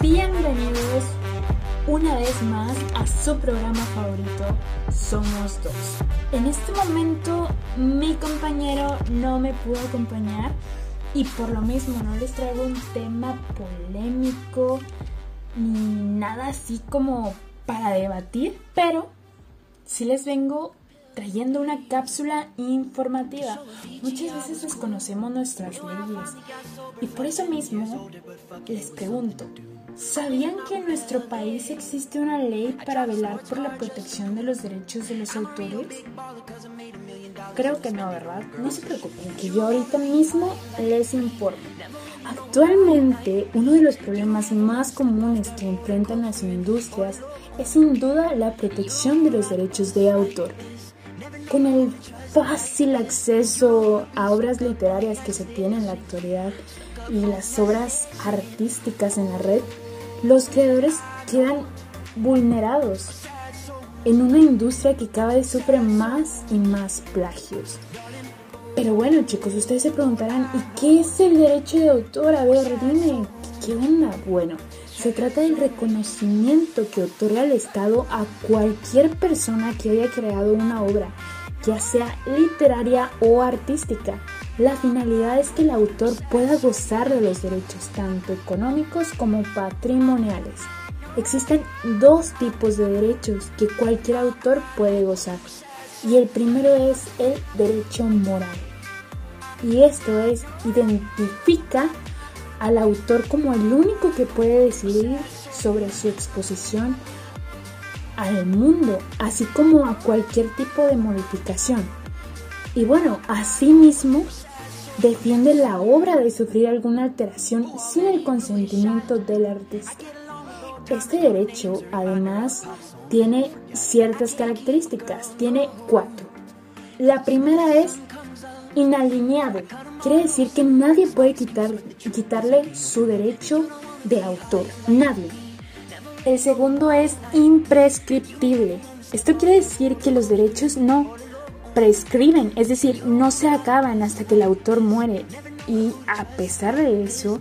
Bienvenidos una vez más a su programa favorito, Somos Dos. En este momento mi compañero no me pudo acompañar y por lo mismo no les traigo un tema polémico ni nada así como para debatir, pero sí les vengo trayendo una cápsula informativa. Muchas veces desconocemos nuestras leyes y por eso mismo les pregunto, ¿sabían que en nuestro país existe una ley para velar por la protección de los derechos de los autores? Creo que no, ¿verdad? No se preocupen, que yo ahorita mismo les informo. Actualmente, uno de los problemas más comunes que enfrentan las industrias es sin duda la protección de los derechos de autor. Con el fácil acceso a obras literarias que se tiene en la actualidad y las obras artísticas en la red, los creadores quedan vulnerados en una industria que cada vez sufre más y más plagios. Pero bueno chicos, ustedes se preguntarán, ¿y qué es el derecho de autor? A ver, dime, ¿qué onda? Bueno, se trata del reconocimiento que otorga el Estado a cualquier persona que haya creado una obra, ya sea literaria o artística. La finalidad es que el autor pueda gozar de los derechos tanto económicos como patrimoniales. Existen dos tipos de derechos que cualquier autor puede gozar y el primero es el derecho moral. Y esto es, identifica al autor como el único que puede decidir sobre su exposición al mundo, así como a cualquier tipo de modificación. Y bueno, asimismo, defiende la obra de sufrir alguna alteración sin el consentimiento del artista. Este derecho, además, tiene ciertas características, tiene cuatro. La primera es inalineable. Quiere decir que nadie puede quitar, quitarle su derecho de autor. Nadie. El segundo es imprescriptible. Esto quiere decir que los derechos no prescriben, es decir, no se acaban hasta que el autor muere. Y a pesar de eso,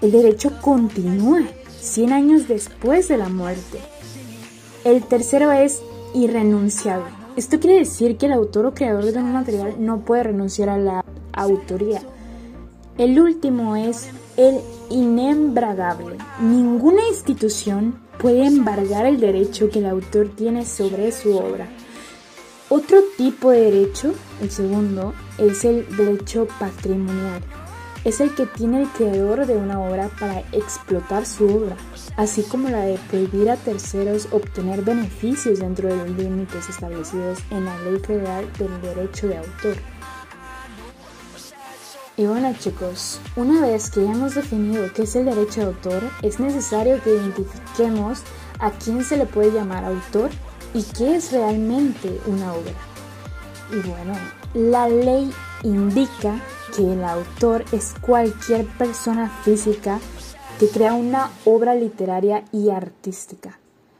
el derecho continúa 100 años después de la muerte. El tercero es irrenunciable. Esto quiere decir que el autor o creador de un material no puede renunciar a la autoría. El último es el inembragable. Ninguna institución puede embargar el derecho que el autor tiene sobre su obra. Otro tipo de derecho, el segundo, es el derecho patrimonial es el que tiene el creador de una obra para explotar su obra, así como la de prohibir a terceros obtener beneficios dentro de los límites establecidos en la Ley Federal del Derecho de Autor. Y bueno chicos, una vez que ya hemos definido qué es el derecho de autor, es necesario que identifiquemos a quién se le puede llamar autor y qué es realmente una obra. Y bueno, la ley indica que el autor es cualquier persona física que crea una obra literaria y artística,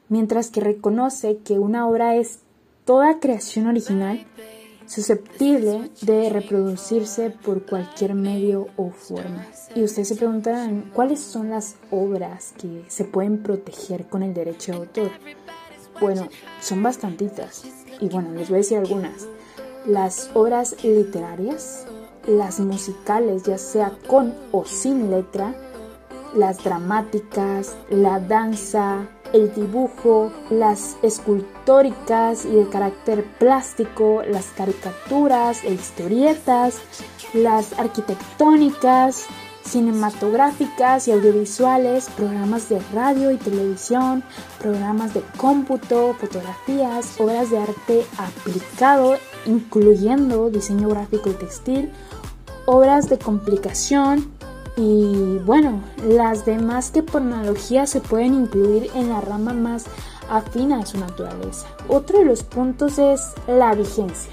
mientras que reconoce que una obra es toda creación original susceptible de reproducirse por cualquier medio o forma. Y ustedes se preguntarán, ¿cuáles son las obras que se pueden proteger con el derecho de autor? Bueno, son bastantitas. Y bueno, les voy a decir algunas. Las obras literarias, las musicales, ya sea con o sin letra, las dramáticas, la danza, el dibujo, las escultóricas y de carácter plástico, las caricaturas e historietas, las arquitectónicas, cinematográficas y audiovisuales, programas de radio y televisión, programas de cómputo, fotografías, obras de arte aplicado, incluyendo diseño gráfico y textil, obras de complicación y bueno, las demás que por analogía se pueden incluir en la rama más afina a su naturaleza. Otro de los puntos es la vigencia.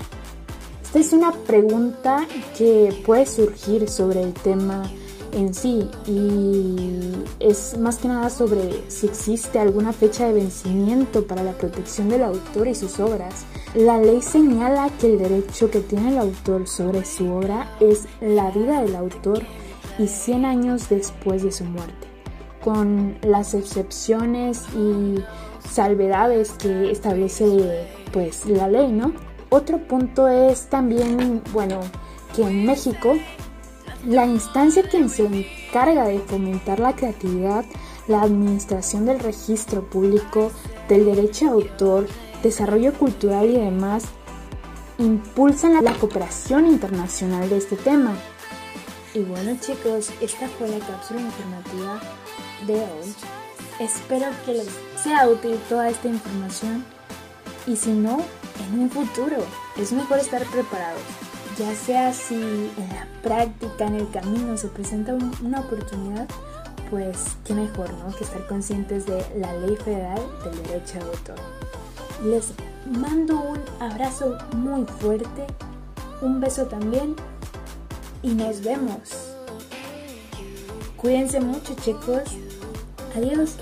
Esta es una pregunta que puede surgir sobre el tema en sí y es más que nada sobre si existe alguna fecha de vencimiento para la protección del autor y sus obras. La ley señala que el derecho que tiene el autor sobre su obra es la vida del autor y 100 años después de su muerte. con las excepciones y salvedades que establece pues la ley, ¿no? Otro punto es también, bueno, que en México la instancia que se encarga de fomentar la creatividad, la administración del registro público, del derecho de autor, desarrollo cultural y demás, impulsan la cooperación internacional de este tema. Y bueno chicos, esta fue la cápsula informativa de hoy. Espero que les sea útil toda esta información y si no, en un futuro es mejor estar preparados. Ya sea si en la práctica, en el camino se presenta una oportunidad, pues qué mejor, ¿no? Que estar conscientes de la ley federal del derecho de autor. Les mando un abrazo muy fuerte, un beso también y nos vemos. Cuídense mucho chicos. Adiós.